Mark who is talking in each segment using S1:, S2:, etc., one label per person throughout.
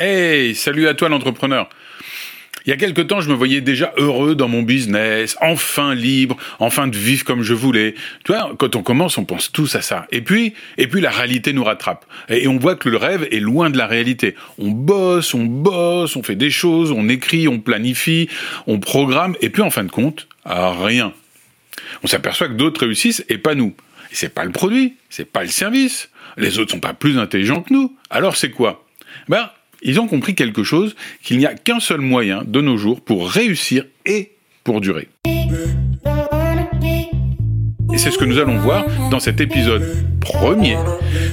S1: Hey, salut à toi l'entrepreneur. Il y a quelque temps, je me voyais déjà heureux dans mon business, enfin libre, enfin de vivre comme je voulais. Tu vois, quand on commence, on pense tous à ça. Et puis, et puis la réalité nous rattrape. Et on voit que le rêve est loin de la réalité. On bosse, on bosse, on fait des choses, on écrit, on planifie, on programme, et puis en fin de compte, rien. On s'aperçoit que d'autres réussissent et pas nous. Et c'est pas le produit, c'est pas le service. Les autres sont pas plus intelligents que nous. Alors c'est quoi? Ben, ils ont compris quelque chose, qu'il n'y a qu'un seul moyen de nos jours pour réussir et pour durer. Et c'est ce que nous allons voir dans cet épisode premier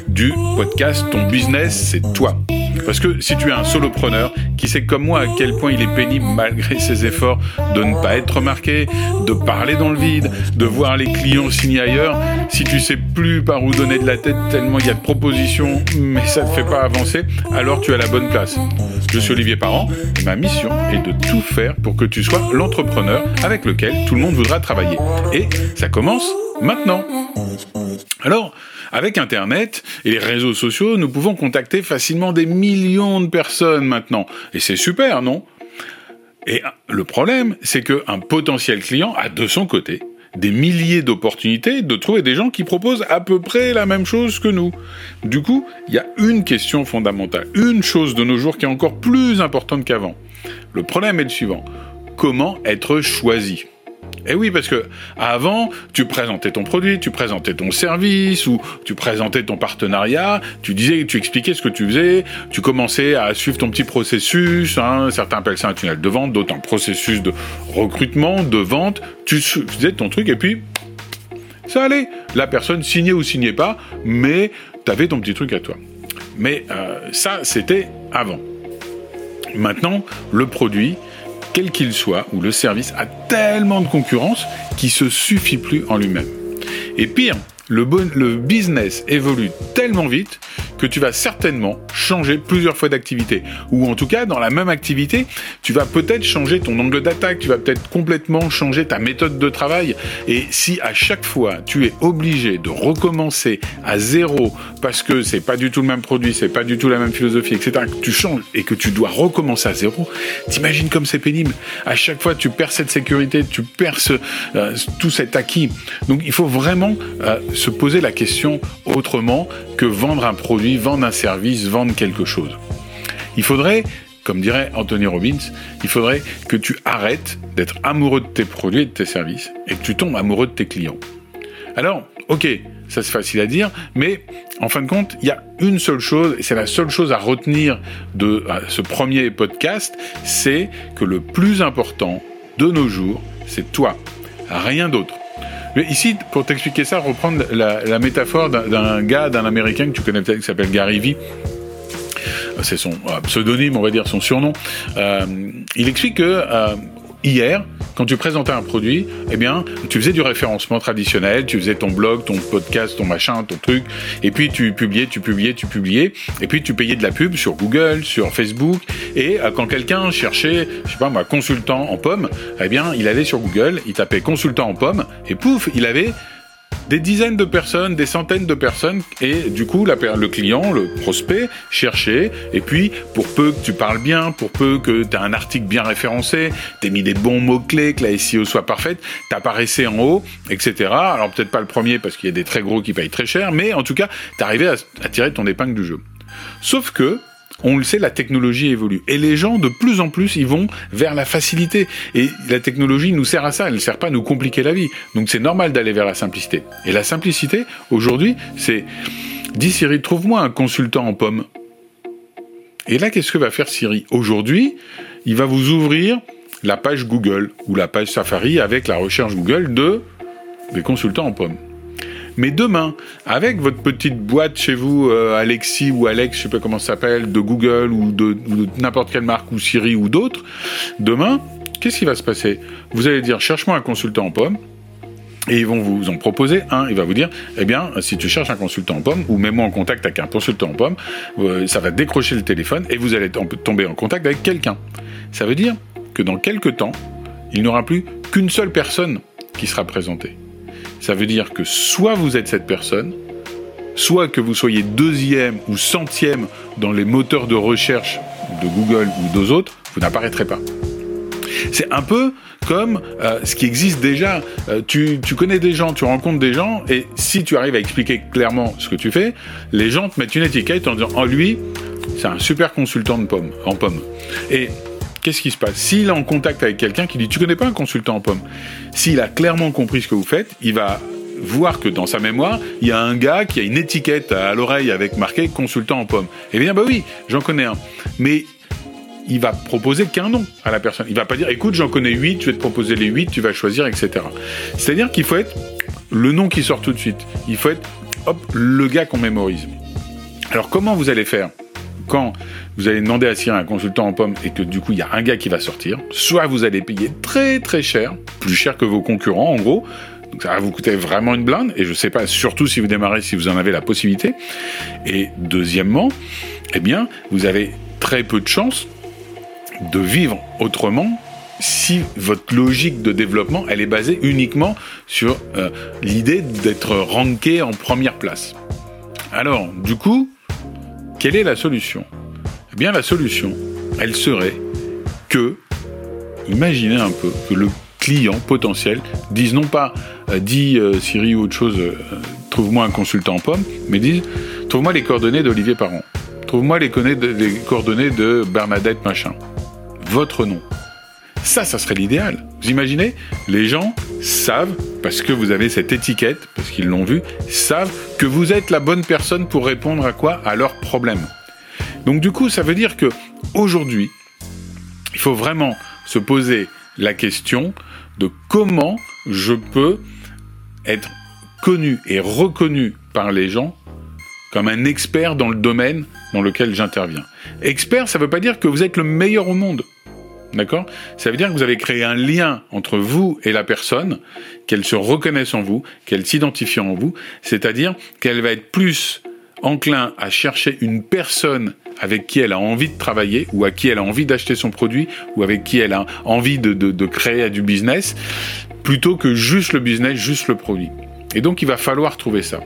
S1: du podcast Ton business, c'est toi. Parce que si tu es un solopreneur qui sait comme moi à quel point il est pénible malgré ses efforts de ne pas être remarqué, de parler dans le vide, de voir les clients signer ailleurs, si tu sais plus par où donner de la tête tellement il y a de propositions mais ça ne fait pas avancer, alors tu à la bonne place. Je suis Olivier Parent et ma mission est de tout faire pour que tu sois l'entrepreneur avec lequel tout le monde voudra travailler. Et ça commence maintenant. Alors, avec Internet et les réseaux sociaux, nous pouvons contacter facilement des millions de personnes maintenant. Et c'est super, non? Et le problème, c'est qu'un potentiel client a de son côté des milliers d'opportunités de trouver des gens qui proposent à peu près la même chose que nous. Du coup, il y a une question fondamentale, une chose de nos jours qui est encore plus importante qu'avant. Le problème est le suivant. Comment être choisi? Eh oui, parce que avant, tu présentais ton produit, tu présentais ton service ou tu présentais ton partenariat, tu disais, tu expliquais ce que tu faisais, tu commençais à suivre ton petit processus. Hein, certains appellent ça un tunnel de vente, d'autres un processus de recrutement, de vente. Tu faisais ton truc et puis ça allait. La personne signait ou signait pas, mais tu avais ton petit truc à toi. Mais euh, ça, c'était avant. Maintenant, le produit, quel qu'il soit, ou le service a tellement de concurrence qu'il se suffit plus en lui-même. Et pire, le, le business évolue tellement vite que tu vas certainement changer plusieurs fois d'activité. Ou en tout cas, dans la même activité, tu vas peut-être changer ton angle d'attaque, tu vas peut-être complètement changer ta méthode de travail. Et si à chaque fois, tu es obligé de recommencer à zéro parce que c'est pas du tout le même produit, c'est pas du tout la même philosophie, etc., que tu changes et que tu dois recommencer à zéro, t'imagines comme c'est pénible. À chaque fois, tu perds cette sécurité, tu perds euh, tout cet acquis. Donc, il faut vraiment euh, se poser la question autrement que vendre un produit, vendre un service, vendre quelque chose. Il faudrait, comme dirait Anthony Robbins, il faudrait que tu arrêtes d'être amoureux de tes produits et de tes services et que tu tombes amoureux de tes clients. Alors, ok, ça c'est facile à dire, mais en fin de compte, il y a une seule chose, et c'est la seule chose à retenir de ce premier podcast, c'est que le plus important de nos jours, c'est toi, rien d'autre. Ici, pour t'expliquer ça, reprendre la, métaphore d'un gars, d'un Américain que tu connais peut-être, qui s'appelle Gary Vee. C'est son euh, pseudonyme, on va dire, son surnom. Euh, il explique que euh, hier, quand tu présentais un produit, eh bien, tu faisais du référencement traditionnel, tu faisais ton blog, ton podcast, ton machin, ton truc, et puis tu publiais, tu publiais, tu publiais, et puis tu payais de la pub sur Google, sur Facebook, et euh, quand quelqu'un cherchait, je sais pas moi, consultant en pomme, eh bien, il allait sur Google, il tapait consultant en pomme, et pouf, il avait des dizaines de personnes, des centaines de personnes, et du coup, le client, le prospect, cherchait, et puis, pour peu que tu parles bien, pour peu que tu as un article bien référencé, tu mis des bons mots-clés, que la SEO soit parfaite, t'apparaissais en haut, etc. Alors peut-être pas le premier, parce qu'il y a des très gros qui payent très cher, mais en tout cas, t'arrivais à tirer ton épingle du jeu. Sauf que, on le sait, la technologie évolue. Et les gens, de plus en plus, ils vont vers la facilité. Et la technologie nous sert à ça, elle ne sert pas à nous compliquer la vie. Donc c'est normal d'aller vers la simplicité. Et la simplicité, aujourd'hui, c'est... Dis Siri, trouve-moi un consultant en pomme. Et là, qu'est-ce que va faire Siri Aujourd'hui, il va vous ouvrir la page Google ou la page Safari avec la recherche Google de des consultants en pomme. Mais demain, avec votre petite boîte chez vous, euh, Alexis ou Alex, je sais pas comment ça s'appelle, de Google ou de, n'importe quelle marque ou Siri ou d'autres, demain, qu'est-ce qui va se passer? Vous allez dire cherche-moi un consultant en pomme. Et ils vont vous en proposer un. Il va vous dire, eh bien, si tu cherches un consultant en pomme, ou mets-moi en contact avec un consultant en pomme, euh, ça va décrocher le téléphone et vous allez tomber en contact avec quelqu'un. Ça veut dire que dans quelques temps, il n'y aura plus qu'une seule personne qui sera présentée. Ça veut dire que soit vous êtes cette personne, soit que vous soyez deuxième ou centième dans les moteurs de recherche de Google ou d'autres autres, vous n'apparaîtrez pas. C'est un peu comme euh, ce qui existe déjà. Euh, tu, connais des gens, tu rencontres des gens, et si tu arrives à expliquer clairement ce que tu fais, les gens te mettent une étiquette en disant « Oh, lui, c'est un super consultant de pomme, en pomme. » Et qu'est-ce qui se passe S'il est en contact avec quelqu'un qui dit « Tu connais pas un consultant en pomme ?» S'il a clairement compris ce que vous faites, il va voir que dans sa mémoire, il y a un gars qui a une étiquette à l'oreille avec marqué consultant en pomme. Eh bien, bah oui, j'en connais un. Mais il va proposer qu'un nom à la personne. Il va pas dire, écoute, j'en connais huit, je vais te proposer les huit, tu vas choisir, etc. C'est-à-dire qu'il faut être le nom qui sort tout de suite. Il faut être, le gars qu'on mémorise. Alors, comment vous allez faire? Quand vous allez demander à Cyril un consultant en pomme et que du coup il y a un gars qui va sortir, soit vous allez payer très très cher, plus cher que vos concurrents en gros, donc ça va vous coûter vraiment une blinde, et je sais pas, surtout si vous démarrez, si vous en avez la possibilité. Et deuxièmement, eh bien, vous avez très peu de chances de vivre autrement si votre logique de développement, elle est basée uniquement sur euh, l'idée d'être ranké en première place. Alors, du coup, quelle est la solution? Eh bien, la solution, elle serait que, imaginez un peu, que le client potentiel dise non pas euh, dit euh, Siri ou autre chose, trouve-moi un consultant en pomme, mais dise trouve-moi les coordonnées d'Olivier Parent, trouve-moi les, les coordonnées de Bernadette machin votre nom. Ça, ça serait l'idéal. Vous imaginez Les gens savent, parce que vous avez cette étiquette, parce qu'ils l'ont vu, savent que vous êtes la bonne personne pour répondre à quoi? À leurs problèmes. Donc du coup, ça veut dire que aujourd'hui, il faut vraiment se poser la question de comment je peux être connu et reconnu par les gens comme un expert dans le domaine dans lequel j'interviens. Expert, ça ne veut pas dire que vous êtes le meilleur au monde. D'accord Ça veut dire que vous avez créé un lien entre vous et la personne, qu'elle se reconnaisse en vous, qu'elle s'identifie en vous, c'est-à-dire qu'elle va être plus enclin à chercher une personne avec qui elle a envie de travailler ou à qui elle a envie d'acheter son produit ou avec qui elle a envie de, de créer du business plutôt que juste le business, juste le produit. Et donc il va falloir trouver ça.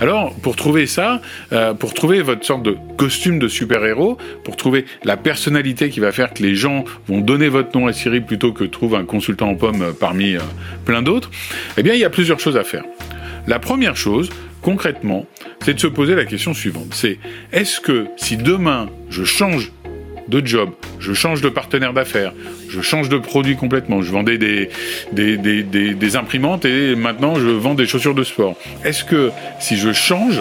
S1: Alors, pour trouver ça, euh, pour trouver votre sorte de costume de super-héros, pour trouver la personnalité qui va faire que les gens vont donner votre nom à Siri plutôt que trouver un consultant en pomme euh, parmi euh, plein d'autres, eh bien, il y a plusieurs choses à faire. La première chose, concrètement, c'est de se poser la question suivante. C'est est-ce que si demain je change de job, je change de partenaire d'affaires, je change de produit complètement. Je vendais des, des, imprimantes et maintenant je vends des chaussures de sport. Est-ce que si je change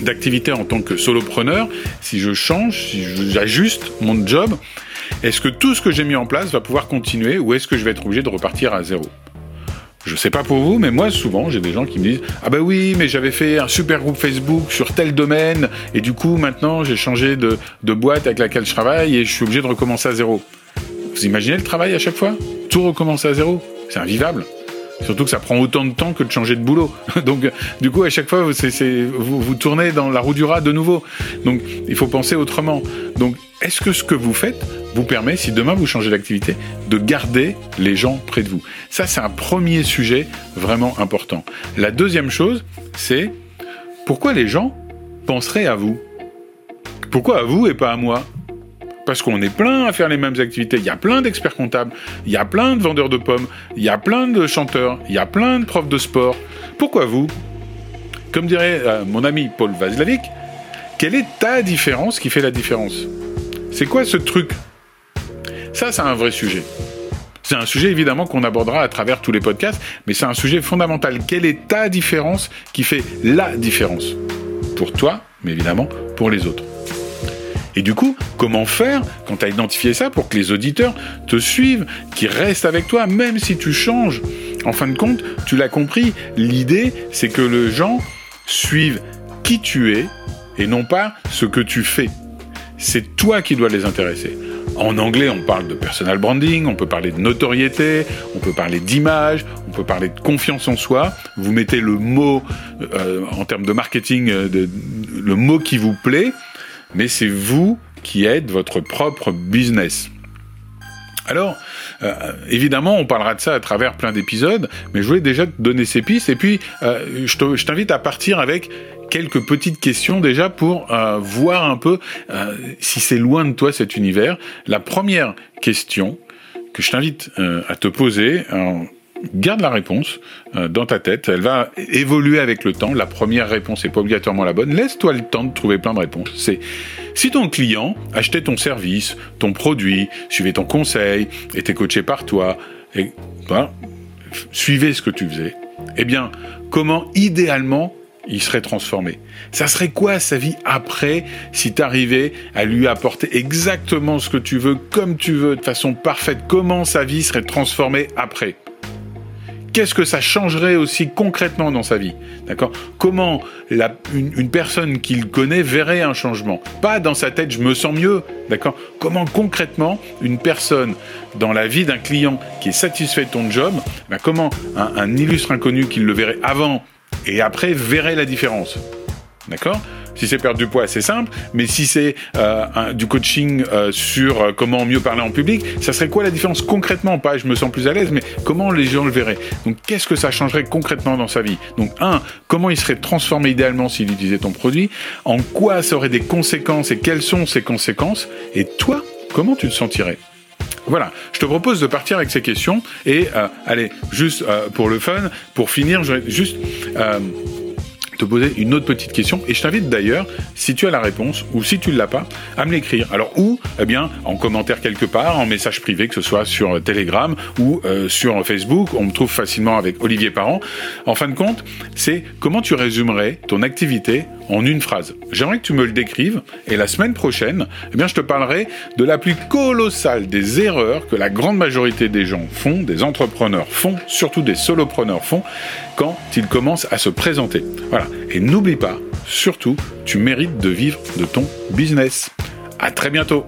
S1: d'activité en tant que solopreneur, si je change, si j'ajuste mon job, est-ce que tout ce que j'ai mis en place va pouvoir continuer ou est-ce que je vais être obligé de repartir à zéro? Je sais pas pour vous, mais moi souvent j'ai des gens qui me disent ah bah oui mais j'avais fait un super groupe Facebook sur tel domaine et du coup maintenant j'ai changé de, de boîte avec laquelle je travaille et je suis obligé de recommencer à zéro. Vous imaginez le travail à chaque fois? Tout recommencer à zéro? C'est invivable. Surtout que ça prend autant de temps que de changer de boulot. Donc, du coup, à chaque fois, vous, vous, tournez dans la roue du rat de nouveau. Donc, il faut penser autrement. Donc, est-ce que ce que vous faites vous permet, si demain vous changez d'activité, de garder les gens près de vous? Ça, c'est un premier sujet vraiment important. La deuxième chose, c'est pourquoi les gens penseraient à vous? Pourquoi à vous et pas à moi? Parce qu'on est plein à faire les mêmes activités. Il y a plein d'experts comptables, il y a plein de vendeurs de pommes, il y a plein de chanteurs, il y a plein de profs de sport. Pourquoi vous? Comme dirait euh, mon ami Paul Vazlavik, quelle est ta différence qui fait la différence? C'est quoi ce truc? Ça, c'est un vrai sujet. C'est un sujet évidemment qu'on abordera à travers tous les podcasts, mais c'est un sujet fondamental. Quelle est ta différence qui fait la différence? Pour toi, mais évidemment pour les autres. Et du coup, comment faire quand tu as identifié ça pour que les auditeurs te suivent, qu'ils restent avec toi, même si tu changes? En fin de compte, tu l'as compris, l'idée, c'est que les gens suivent qui tu es et non pas ce que tu fais. C'est toi qui dois les intéresser. En anglais, on parle de personal branding, on peut parler de notoriété, on peut parler d'image, on peut parler de confiance en soi. Vous mettez le mot, euh, en termes de marketing, euh, le mot qui vous plaît, mais c'est vous qui êtes votre propre business. Alors, euh, évidemment, on parlera de ça à travers plein d'épisodes, mais je voulais déjà te donner ces pistes, et puis euh, je t'invite à partir avec quelques petites questions déjà pour euh, voir un peu si c'est loin de toi cet univers. La première question que je t'invite à te poser, garde la réponse euh, dans ta tête. Elle va évoluer avec le temps. La première réponse n'est pas obligatoirement la bonne. Laisse-toi le temps de trouver plein de réponses. C'est si ton client achetait ton service, ton produit, suivait ton conseil, était coaché par toi, ben, suivait ce que tu faisais, eh bien, comment idéalement il serait transformé? Ça serait quoi sa vie après si tu arrivais à lui apporter exactement ce que tu veux, comme tu veux, de façon parfaite? Comment sa vie serait transformée après? Qu'est-ce que ça changerait aussi concrètement dans sa vie D'accord? Comment une, personne qu'il connaît verrait un changement? Pas dans sa tête, je me sens mieux. D'accord? Comment concrètement une personne dans la vie d'un client qui est satisfait de ton job, ben comment un illustre inconnu qui le verrait avant et après verrait la différence? D'accord? Si c'est perdre du poids, c'est simple. Mais si c'est euh, du coaching euh, sur euh, comment mieux parler en public, ça serait quoi la différence concrètement? Pas je me sens plus à l'aise, mais comment les gens le verraient? Donc qu'est-ce que ça changerait concrètement dans sa vie? Donc un, comment il serait transformé idéalement s'il utilisait ton produit? En quoi ça aurait des conséquences et quelles sont ces conséquences? Et toi, comment tu te sentirais? Voilà, je te propose de partir avec ces questions et allez, juste pour le fun, pour finir, je juste te poser une autre petite question et je t'invite d'ailleurs, si tu as la réponse ou si tu ne l'as pas, à me l'écrire. Alors où Eh bien, en commentaire quelque part, en message privé, que ce soit sur Telegram ou euh, sur Facebook. On me trouve facilement avec Olivier Parent. En fin de compte, c'est comment tu résumerais ton activité en une phrase. J'aimerais que tu me le décrives et la semaine prochaine, eh je te parlerai de la plus colossale des erreurs que la grande majorité des gens font, des entrepreneurs font, surtout des solopreneurs font, quand ils commencent à se présenter. Voilà. Et n'oublie pas, surtout, tu mérites de vivre de ton business. À très bientôt.